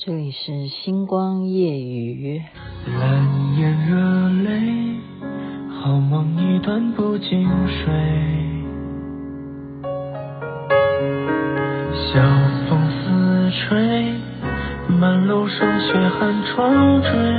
这里是星光夜雨。蓝眼热泪，好梦一段不经睡。晓风似吹，满楼霜雪寒窗坠。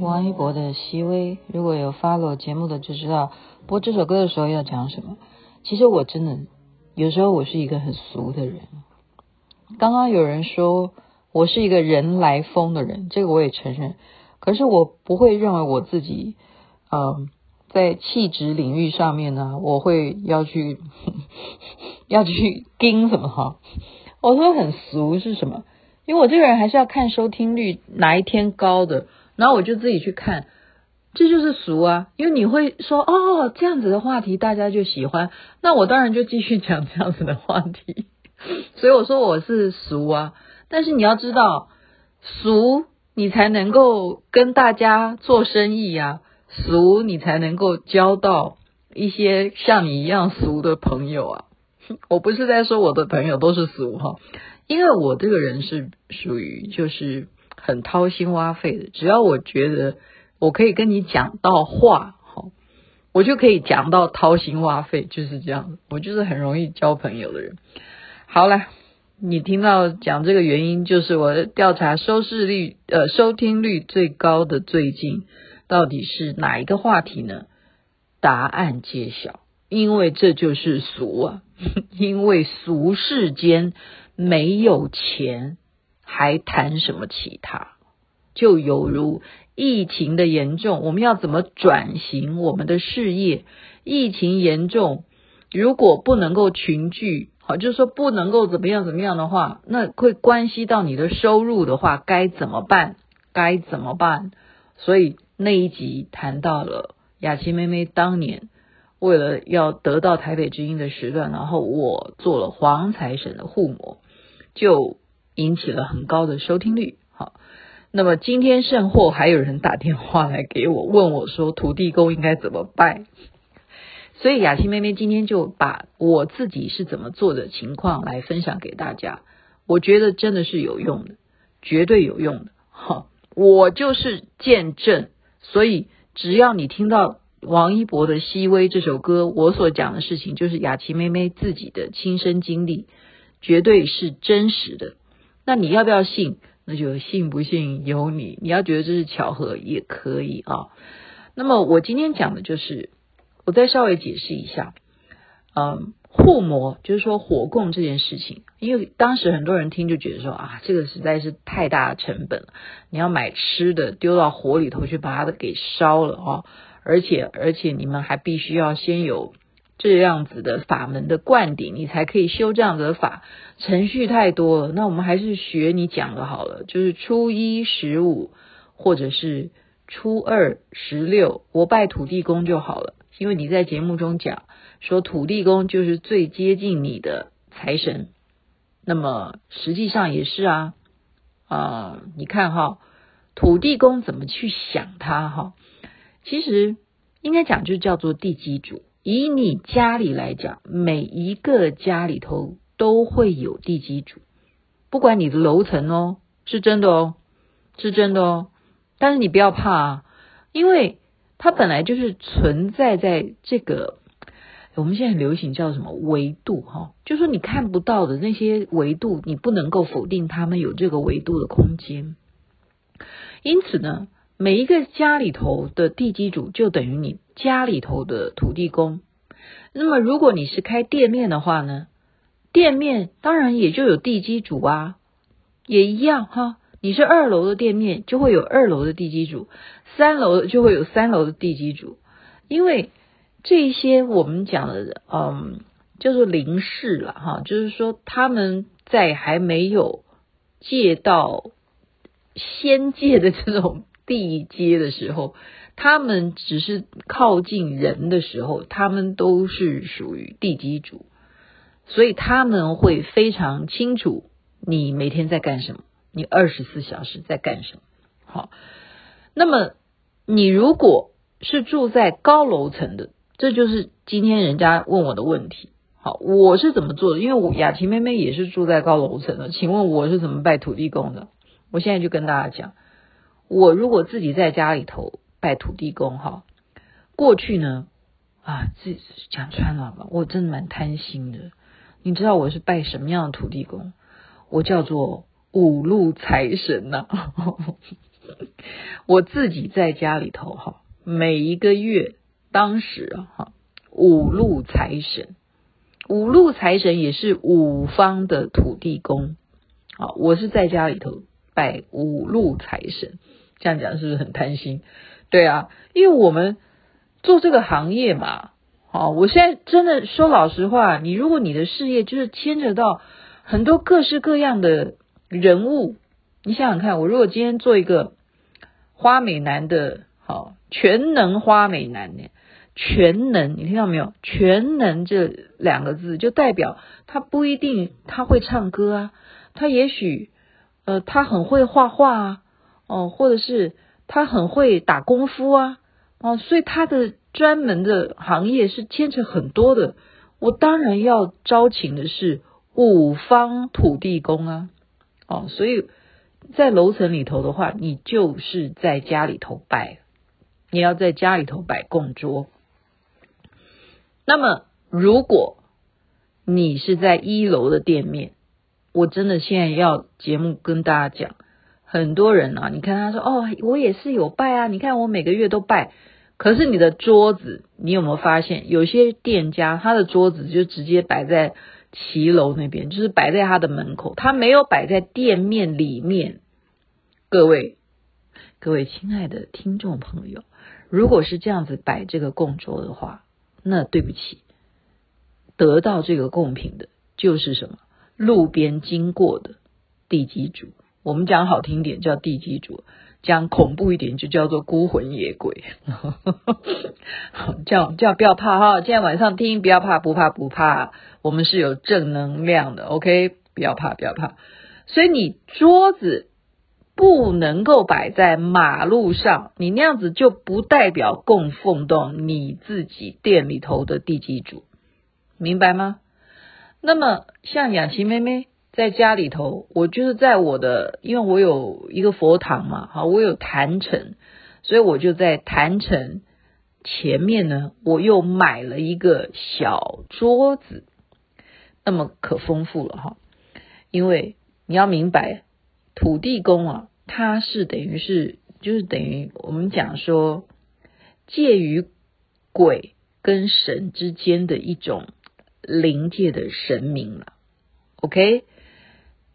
王一博的《熹微》，如果有 follow 节目的就知道，播这首歌的时候要讲什么。其实我真的有时候我是一个很俗的人。刚刚有人说我是一个人来疯的人，这个我也承认。可是我不会认为我自己，嗯、呃，在气质领域上面呢，我会要去 要去盯什么哈。我说很俗是什么？因为我这个人还是要看收听率哪一天高的。然后我就自己去看，这就是俗啊！因为你会说哦，这样子的话题大家就喜欢，那我当然就继续讲这样子的话题。所以我说我是俗啊，但是你要知道，俗你才能够跟大家做生意啊，俗你才能够交到一些像你一样俗的朋友啊。我不是在说我的朋友都是俗哈，因为我这个人是属于就是。很掏心挖肺的，只要我觉得我可以跟你讲到话，好，我就可以讲到掏心挖肺，就是这样。我就是很容易交朋友的人。好了，你听到讲这个原因，就是我调查收视率，呃，收听率最高的最近到底是哪一个话题呢？答案揭晓，因为这就是俗啊，因为俗世间没有钱。还谈什么其他？就犹如疫情的严重，我们要怎么转型我们的事业？疫情严重，如果不能够群聚，好，就是说不能够怎么样怎么样的话，那会关系到你的收入的话，该怎么办？该怎么办？所以那一集谈到了雅琪妹妹当年为了要得到台北之音的时段，然后我做了黄财神的护摩，就。引起了很高的收听率，好，那么今天甚或还有人打电话来给我问我说土地公应该怎么拜，所以雅琪妹妹今天就把我自己是怎么做的情况来分享给大家，我觉得真的是有用的，绝对有用的，好，我就是见证，所以只要你听到王一博的《熹微》这首歌，我所讲的事情就是雅琪妹妹自己的亲身经历，绝对是真实的。那你要不要信？那就信不信由你。你要觉得这是巧合也可以啊。那么我今天讲的就是，我再稍微解释一下。嗯，护摩就是说火供这件事情，因为当时很多人听就觉得说啊，这个实在是太大的成本了。你要买吃的丢到火里头去把它给烧了啊，而且而且你们还必须要先有。这样子的法门的灌顶，你才可以修这样子的法，程序太多了。那我们还是学你讲的好了，就是初一十五，或者是初二十六，我拜土地公就好了。因为你在节目中讲说土地公就是最接近你的财神，那么实际上也是啊啊、你看哈，土地公怎么去想他哈？其实应该讲就叫做地基主。以你家里来讲，每一个家里头都会有地基主，不管你的楼层哦，是真的哦，是真的哦。但是你不要怕啊，因为它本来就是存在在这个我们现在很流行叫什么维度哈，就说你看不到的那些维度，你不能够否定他们有这个维度的空间。因此呢。每一个家里头的地基主就等于你家里头的土地公。那么，如果你是开店面的话呢，店面当然也就有地基主啊，也一样哈。你是二楼的店面，就会有二楼的地基主；三楼就会有三楼的地基主。因为这些我们讲的，嗯，叫做灵士了哈，就是说他们在还没有借到仙界的这种。地阶的时候，他们只是靠近人的时候，他们都是属于地基主。所以他们会非常清楚你每天在干什么，你二十四小时在干什么。好，那么你如果是住在高楼层的，这就是今天人家问我的问题。好，我是怎么做的？因为我雅琪妹妹也是住在高楼层的，请问我是怎么拜土地公的？我现在就跟大家讲，我如果自己在家里头拜土地公，哈，过去呢，啊，这讲穿了吧，我真的蛮贪心的。你知道我是拜什么样的土地公？我叫做五路财神呐、我自己在家里头，哈，每一个月，当时啊，哈，五路财神。五路财神也是五方的土地公，好，我是在家里头拜五路财神，这样讲是不是很贪心？对啊，因为我们做这个行业嘛，好，我现在真的说老实话，你如果你的事业就是牵扯到很多各式各样的人物，你想想看，我如果今天做一个花美男的，好，全能花美男呢？全能，你听到没有？全能这两个字就代表他不一定他会唱歌啊，他也许呃他很会画画啊，哦，或者是他很会打功夫啊，哦，所以他的专门的行业是牵扯很多的。我当然要招请的是五方土地公啊，哦，所以在楼层里头的话，你就是在家里头拜，你要在家里头摆供桌。那么，如果你是在一楼的店面，我真的现在要节目跟大家讲，很多人啊，你看他说哦，我也是有拜啊，你看我每个月都拜，可是你的桌子，你有没有发现，有些店家他的桌子就直接摆在骑楼那边，就是摆在他的门口，他没有摆在店面里面。各位，各位亲爱的听众朋友，如果是这样子摆这个供桌的话，那对不起，得到这个贡品的就是什么？路边经过的地基主，我们讲好听点叫地基主，讲恐怖一点就叫做孤魂野鬼。叫叫不要怕哈，今天晚上听不要怕，不怕不怕，我们是有正能量的，OK？不要怕不要怕，所以你桌子。不能够摆在马路上，你那样子就不代表供奉到你自己店里头的地基主，明白吗？那么像雅琪妹妹在家里头，我就是在我的，因为我有一个佛堂嘛，好，我有坛城，所以我就在坛城前面呢，我又买了一个小桌子，那么可丰富了哈，因为你要明白。土地公啊，他是等于是就是等于我们讲说介于鬼跟神之间的一种灵界的神明了。OK，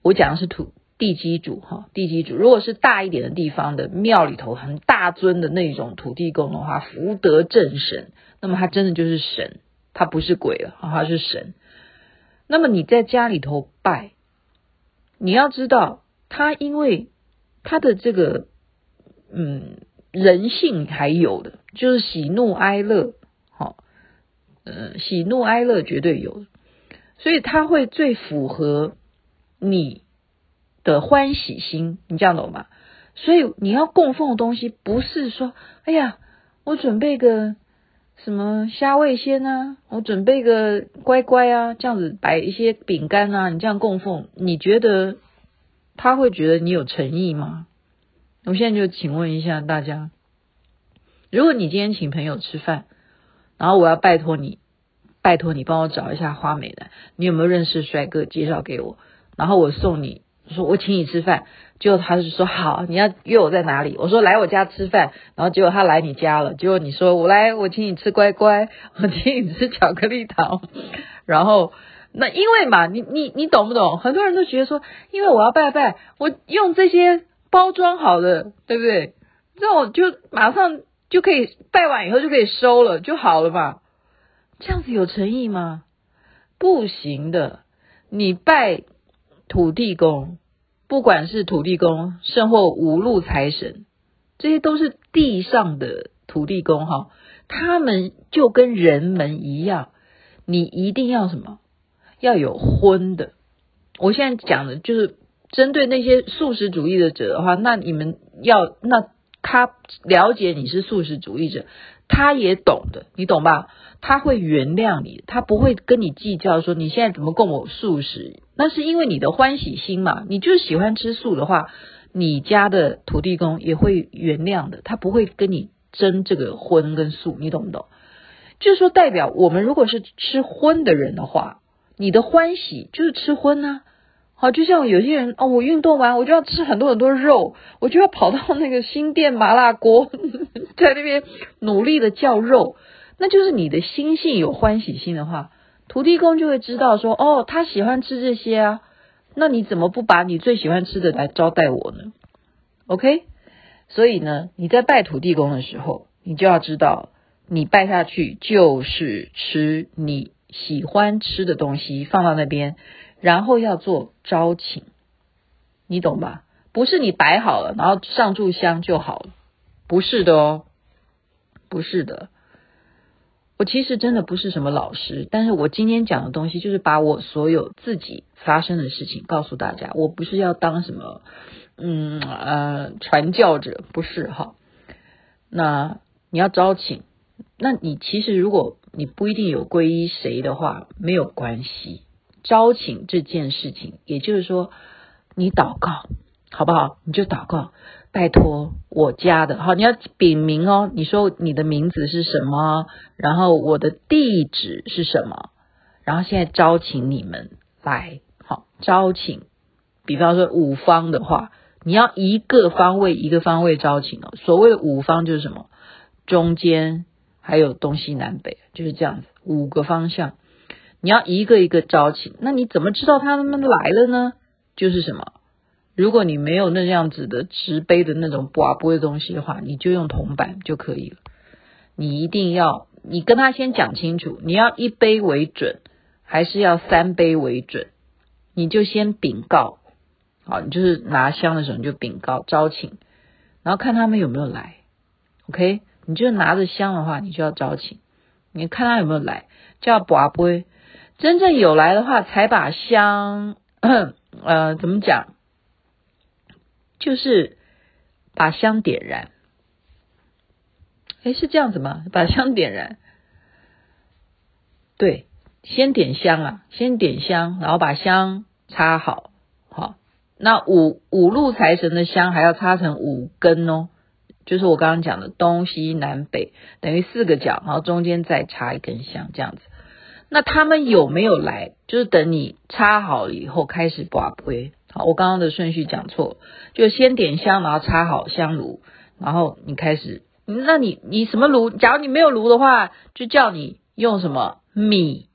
我讲的是土地基主哈，地基主。如果是大一点的地方的庙里头很大尊的那种土地公的话，福德正神，那么他真的就是神，他不是鬼了，他是神。那么你在家里头拜，你要知道。他因为他的这个嗯人性还有的就是喜怒哀乐，好，呃喜怒哀乐绝对有，所以他会最符合你的欢喜心，你这样懂吗？所以你要供奉的东西不是说，哎呀，我准备个什么虾味先啊，我准备个乖乖啊，这样子摆一些饼干啊，你这样供奉，你觉得？他会觉得你有诚意吗？我现在就请问一下大家，如果你今天请朋友吃饭，然后我要拜托你，拜托你帮我找一下花美男，你有没有认识帅哥介绍给我？然后我送你，说我请你吃饭，结果他就说好，你要约我在哪里？我说来我家吃饭，然后结果他来你家了，结果你说我来，我请你吃乖乖，我请你吃巧克力糖，然后。那因为嘛，你你你懂不懂？很多人都觉得说，因为我要拜拜，我用这些包装好的，对不对？这种就马上就可以拜完以后就可以收了就好了嘛。这样子有诚意吗？不行的。你拜土地公，不管是土地公，甚或五路财神，这些都是地上的土地公哈，他们就跟人们一样，你一定要什么？要有荤的。我现在讲的就是针对那些素食主义的者的话，那你们要那他了解你是素食主义者，他也懂的，你懂吧？他会原谅你，他不会跟你计较说你现在怎么供我素食，那是因为你的欢喜心嘛。你就是喜欢吃素的话，你家的土地公也会原谅的，他不会跟你争这个荤跟素，你懂不懂？就是说，代表我们如果是吃荤的人的话，你的欢喜就是吃荤啊。好，就像有些人哦，我运动完我就要吃很多很多肉，我就要跑到那个新店麻辣锅，在那边努力的叫肉，那就是你的心性有欢喜心的话，土地公就会知道说，哦，他喜欢吃这些啊，那你怎么不把你最喜欢吃的来招待我呢？OK，所以呢，你在拜土地公的时候，你就要知道，你拜下去就是吃你喜欢吃的东西，放到那边。然后要做招请，你懂吧？不是你摆好了，然后上炷香就好了，不是的哦，不是的。我其实真的不是什么老师，但是我今天讲的东西就是把我所有自己发生的事情告诉大家。我不是要当什么，嗯呃传教者，不是哈。那你要招请，那你其实如果你不一定有皈依谁的话，没有关系。招请这件事情，也就是说，你祷告好不好？你就祷告，拜托我家的，好，你要禀明哦。你说你的名字是什么？然后我的地址是什么？然后现在招请你们来，好，招请。比方说五方的话，你要一个方位一个方位招请哦。所谓五方就是什么？中间还有东西南北，就是这样子，五个方向。你要一个一个招请，那你怎么知道他们来了呢？就是什么？如果你没有那样子的直杯的那种跋杯的东西的话，你就用铜板就可以了。你一定要，你跟他先讲清楚，你要一杯为准，还是要三杯为准？你就先禀告，好，你就是拿香的时候你就禀告招请，然后看他们有没有来。OK，你就拿着香的话，你就要招请，你看他有没有来，叫跋杯。真正有来的话，才把香，呃，怎么讲？就是把香点燃。诶，是这样子吗？把香点燃。对，先点香啊，先点香，然后把香插好。好，那五五路财神的香还要插成五根哦，就是我刚刚讲的东西南北，等于四个角，然后中间再插一根香，这样子。那他们有没有来？就是等你插好以后开始拔杯。好，我刚刚的顺序讲错，就先点香，然后插好香炉，然后你开始。那你你什么炉？假如你没有炉的话，就叫你用什么米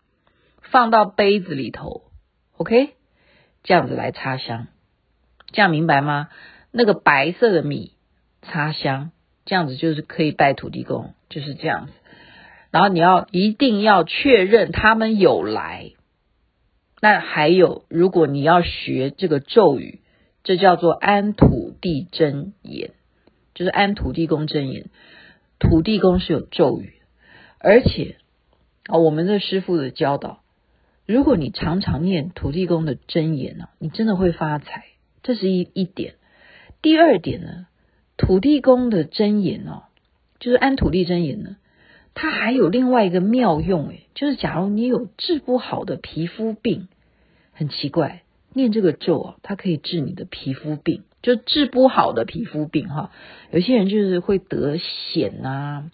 放到杯子里头，OK？这样子来插香，这样明白吗？那个白色的米插香，这样子就是可以拜土地公，就是这样子。然后你要一定要确认他们有来，那还有，如果你要学这个咒语，这叫做安土地真言，就是安土地公真言。土地公是有咒语，而且啊，我们的师傅的教导，如果你常常念土地公的真言呢，你真的会发财，这是一一点。第二点呢，土地公的真言哦，就是安土地真言呢。它还有另外一个妙用，诶，就是假如你有治不好的皮肤病，很奇怪，念这个咒啊，它可以治你的皮肤病，就治不好的皮肤病哈。有些人就是会得癣啊，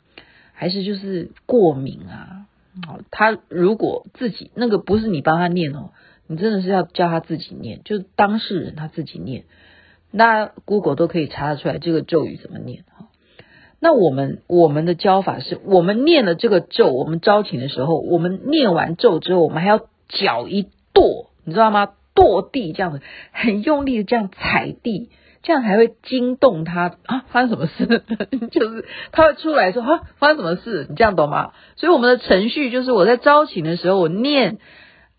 还是就是过敏啊。好，他如果自己那个不是你帮他念哦，你真的是要叫他自己念，就当事人他自己念，那 Google 都可以查得出来这个咒语怎么念。那我们我们的教法是，我们念了这个咒，我们招请的时候，我们念完咒之后，我们还要脚一跺，你知道吗？跺地这样子，很用力的这样踩地，这样才会惊动他啊！发生什么事？就是他会出来说啊，发生什么事？你这样懂吗？所以我们的程序就是，我在招请的时候，我念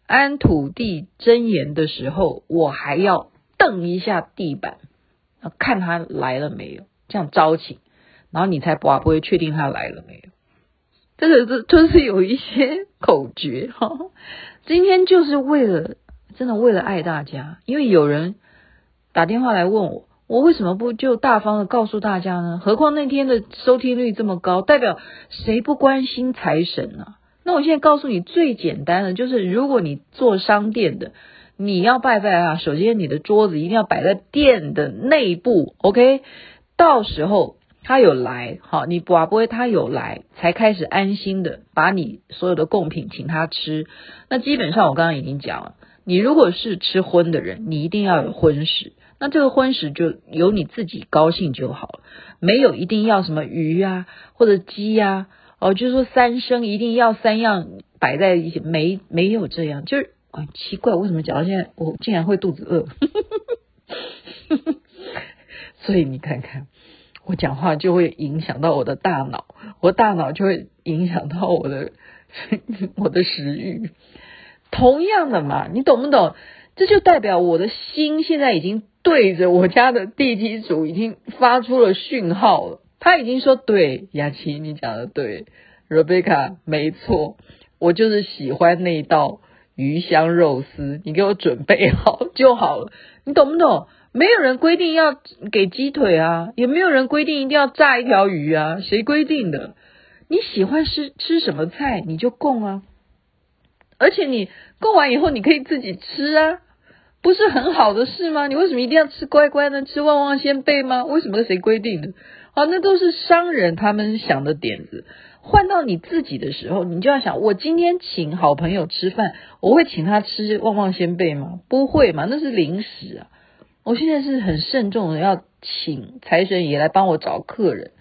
安土地真言的时候，我还要蹬一下地板，看他来了没有，这样招请。然后你才不不会确定他来了没有，这个是就是有一些 口诀哈。今天就是为了真的为了爱大家，因为有人打电话来问我，我为什么不就大方的告诉大家呢？何况那天的收听率这么高，代表谁不关心财神呢？那我现在告诉你最简单的就是，如果你做商店的，你要拜拜啊，首先你的桌子一定要摆在店的内部，OK？到时候。他有来，好，你不不会他有来，才开始安心的把你所有的贡品请他吃。那基本上我刚刚已经讲了，你如果是吃荤的人，你一定要有荤食。那这个荤食就由你自己高兴就好了，没有一定要什么鱼啊或者鸡呀、啊，哦，就是说三牲一定要三样摆在一起，没没有这样，就是很奇怪，为什么讲到现在我竟然会肚子饿？所以你看看。我讲话就会影响到我的大脑，我大脑就会影响到我的 我的食欲。同样的嘛，你懂不懂？这就代表我的心现在已经对着我家的地基主已经发出了讯号了。他已经说：“对，雅琪，你讲的对，Rebecca，没错，我就是喜欢那一道鱼香肉丝，你给我准备好就好了。”你懂不懂？没有人规定要给鸡腿啊，也没有人规定一定要炸一条鱼啊，谁规定的？你喜欢吃吃什么菜你就供啊，而且你供完以后你可以自己吃啊，不是很好的事吗？你为什么一定要吃乖乖呢？吃旺旺仙贝吗？为什么谁规定的？好，那都是商人他们想的点子。换到你自己的时候，你就要想：我今天请好朋友吃饭，我会请他吃旺旺仙贝吗？不会嘛，那是零食啊。我现在是很慎重的，要请财神爷来帮我找客人，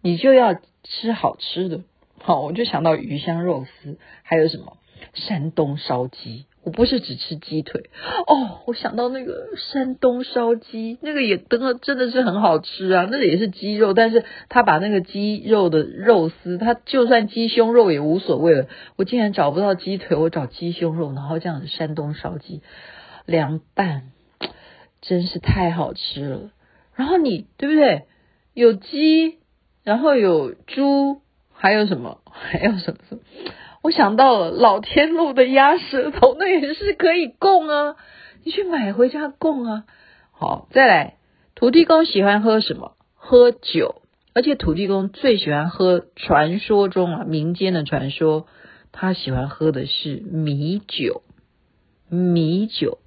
你就要吃好吃的，好，我就想到鱼香肉丝，还有什么？山东烧鸡，我不是只吃鸡腿。哦，我想到那个山东烧鸡，那个也真的真的是很好吃啊，那个也是鸡肉，但是他把那个鸡肉的肉丝，他就算鸡胸肉也无所谓了，我竟然找不到鸡腿，我找鸡胸肉，然后这样子山东烧鸡凉拌。真是太好吃了，然后你对不对？有鸡，然后有猪，还有什么？还有什么？我想到了老天路的鸭舌头，那也是可以供啊，你去买回家供啊。好，再来，土地公喜欢喝什么？喝酒，而且土地公最喜欢喝，传说中啊，民间的传说，他喜欢喝的是米酒，米酒。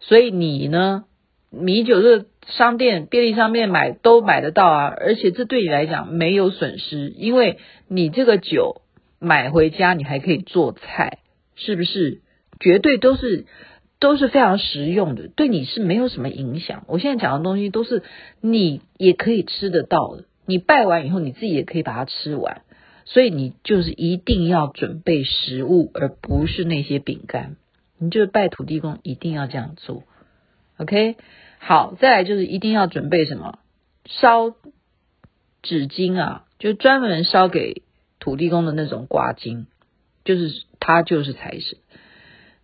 所以你呢，米酒这商店、便利商店买都买得到啊，而且这对你来讲没有损失，因为你这个酒买回家，你还可以做菜，是不是？绝对都是都是非常实用的，对你是没有什么影响。我现在讲的东西都是你也可以吃得到的，你拜完以后你自己也可以把它吃完，所以你就是一定要准备食物，而不是那些饼干。你就是拜土地公一定要这样做，OK？好，再来就是一定要准备什么？烧纸巾啊，就专门烧给土地公的那种挂巾，就是他就是财神。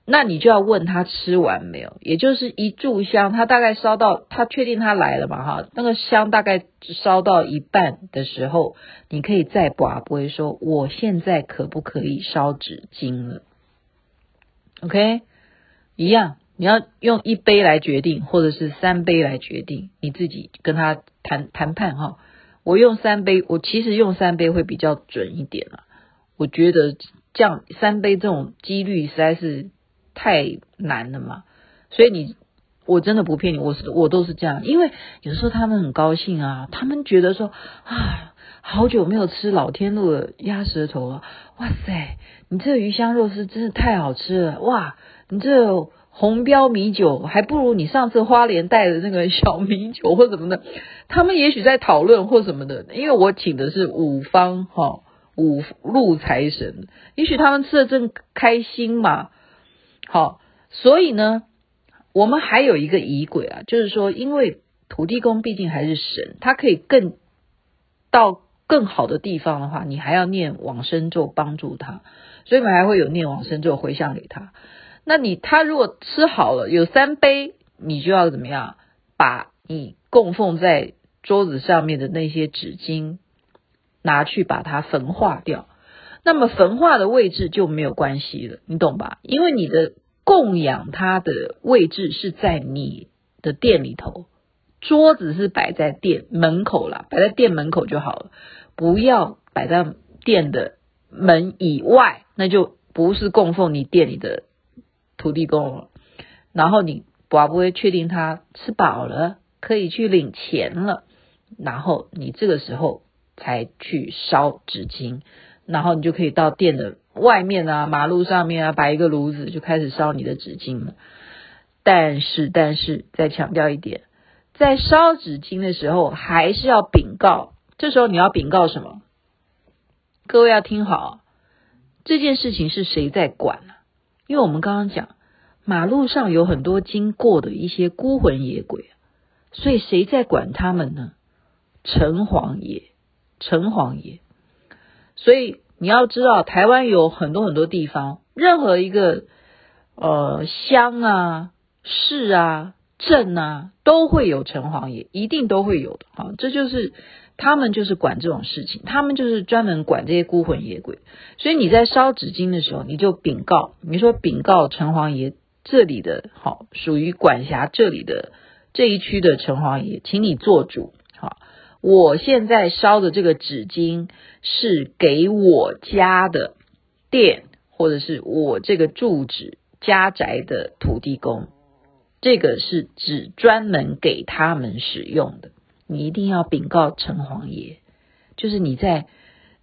那你就要问他吃完没有？也就是一炷香，他大概烧到他确定他来了嘛？哈，那个香大概烧到一半的时候，你可以再拔，不会说我现在可不可以烧纸巾了？OK，一样，你要用一杯来决定，或者是三杯来决定，你自己跟他谈谈判哈。我用三杯，我其实用三杯会比较准一点了。我觉得这样三杯这种几率实在是太难了嘛，所以你我真的不骗你，我是我都是这样，因为有时候他们很高兴啊，他们觉得说啊。好久没有吃老天路的鸭舌头了，哇塞！你这鱼香肉丝真是太好吃了，哇！你这红标米酒还不如你上次花莲带的那个小米酒或什么的。他们也许在讨论或什么的，因为我请的是五方哈五路财神，也许他们吃的正开心嘛。好，所以呢，我们还有一个仪轨啊，就是说，因为土地公毕竟还是神，他可以更到。更好的地方的话，你还要念往生咒帮助他，所以我们还会有念往生咒回向给他。那你他如果吃好了有三杯，你就要怎么样？把你供奉在桌子上面的那些纸巾拿去把它焚化掉。那么焚化的位置就没有关系了，你懂吧？因为你的供养它的位置是在你的店里头，桌子是摆在店门口啦，摆在店门口就好了，不要摆在店的门以外，那就不是供奉你店里的土地公了。然后你不不会确定他吃饱了，可以去领钱了，然后你这个时候才去烧纸巾。然后你就可以到店的外面啊，马路上面啊，摆一个炉子，就开始烧你的纸巾了。但是，但是再强调一点，在烧纸巾的时候，还是要禀告。这时候你要禀告什么？各位要听好，这件事情是谁在管呢？因为我们刚刚讲，马路上有很多经过的一些孤魂野鬼，所以谁在管他们呢？城隍爷，城隍爷。所以你要知道，台湾有很多很多地方，任何一个呃乡啊、市啊、镇啊，都会有城隍爷，一定都会有的。好，这就是他们就是管这种事情，他们就是专门管这些孤魂野鬼。所以你在烧纸巾的时候，你就禀告，你说禀告城隍爷这里的，好，属于管辖这里的这一区的城隍爷，请你做主。好我现在烧的这个纸巾是给我家的店，或者是我这个住址家宅的土地公，这个是只专门给他们使用的。你一定要禀告城隍爷，就是你在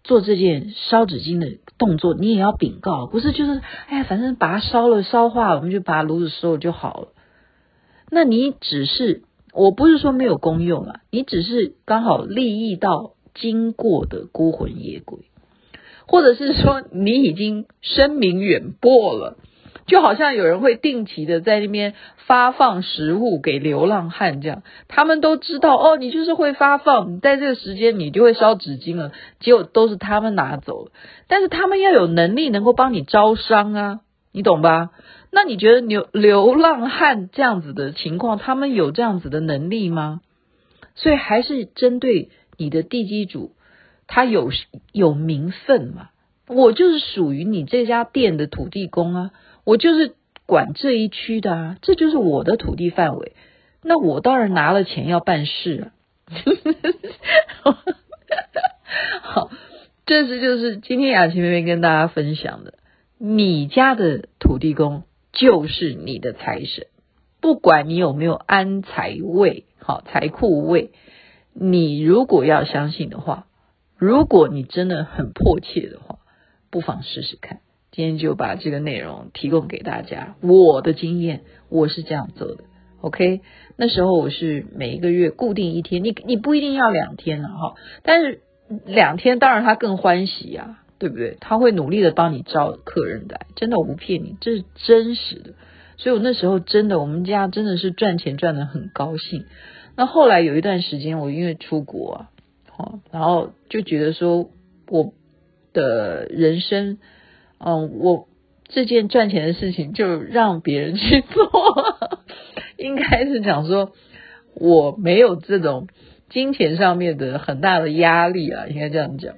做这件烧纸巾的动作，你也要禀告，不是就是哎呀，反正把它烧了烧化了，我们就把炉子收了就好了。那你只是。我不是说没有功用啊，你只是刚好利益到经过的孤魂野鬼，或者是说你已经声名远播了，就好像有人会定期的在那边发放食物给流浪汉这样，他们都知道哦，你就是会发放，你在这个时间你就会烧纸巾了，结果都是他们拿走，但是他们要有能力能够帮你招商啊，你懂吧？那你觉得流流浪汉这样子的情况，他们有这样子的能力吗？所以还是针对你的地基主，他有有名分嘛？我就是属于你这家店的土地公啊，我就是管这一区的啊，这就是我的土地范围。那我当然拿了钱要办事啊。好，这是就是今天雅琪妹妹跟大家分享的，你家的土地公。就是你的财神，不管你有没有安财位，好财库位，你如果要相信的话，如果你真的很迫切的话，不妨试试看。今天就把这个内容提供给大家，我的经验，我是这样做的。OK，那时候我是每一个月固定一天，你你不一定要两天了哈，但是两天当然他更欢喜啊。对不对？他会努力的帮你招客人来，真的我不骗你，这是真实的。所以我那时候真的，我们家真的是赚钱赚得很高兴。那后来有一段时间，我因为出国啊，好，然后就觉得说，我的人生，嗯，我这件赚钱的事情就让别人去做，应该是讲说我没有这种金钱上面的很大的压力啊，应该这样讲。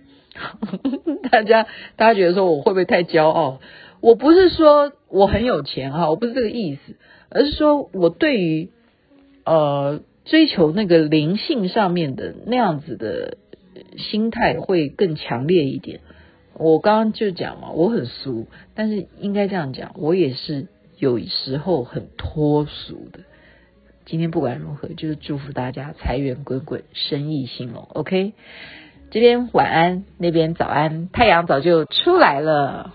大家，大家觉得说我会不会太骄傲？我不是说我很有钱哈，我不是这个意思，而是说我对于呃追求那个灵性上面的那样子的心态会更强烈一点。我刚刚就讲嘛，我很俗，但是应该这样讲，我也是有时候很脱俗的。今天不管如何，就是祝福大家财源滚滚，生意兴隆。OK。这边晚安，那边早安，太阳早就出来了。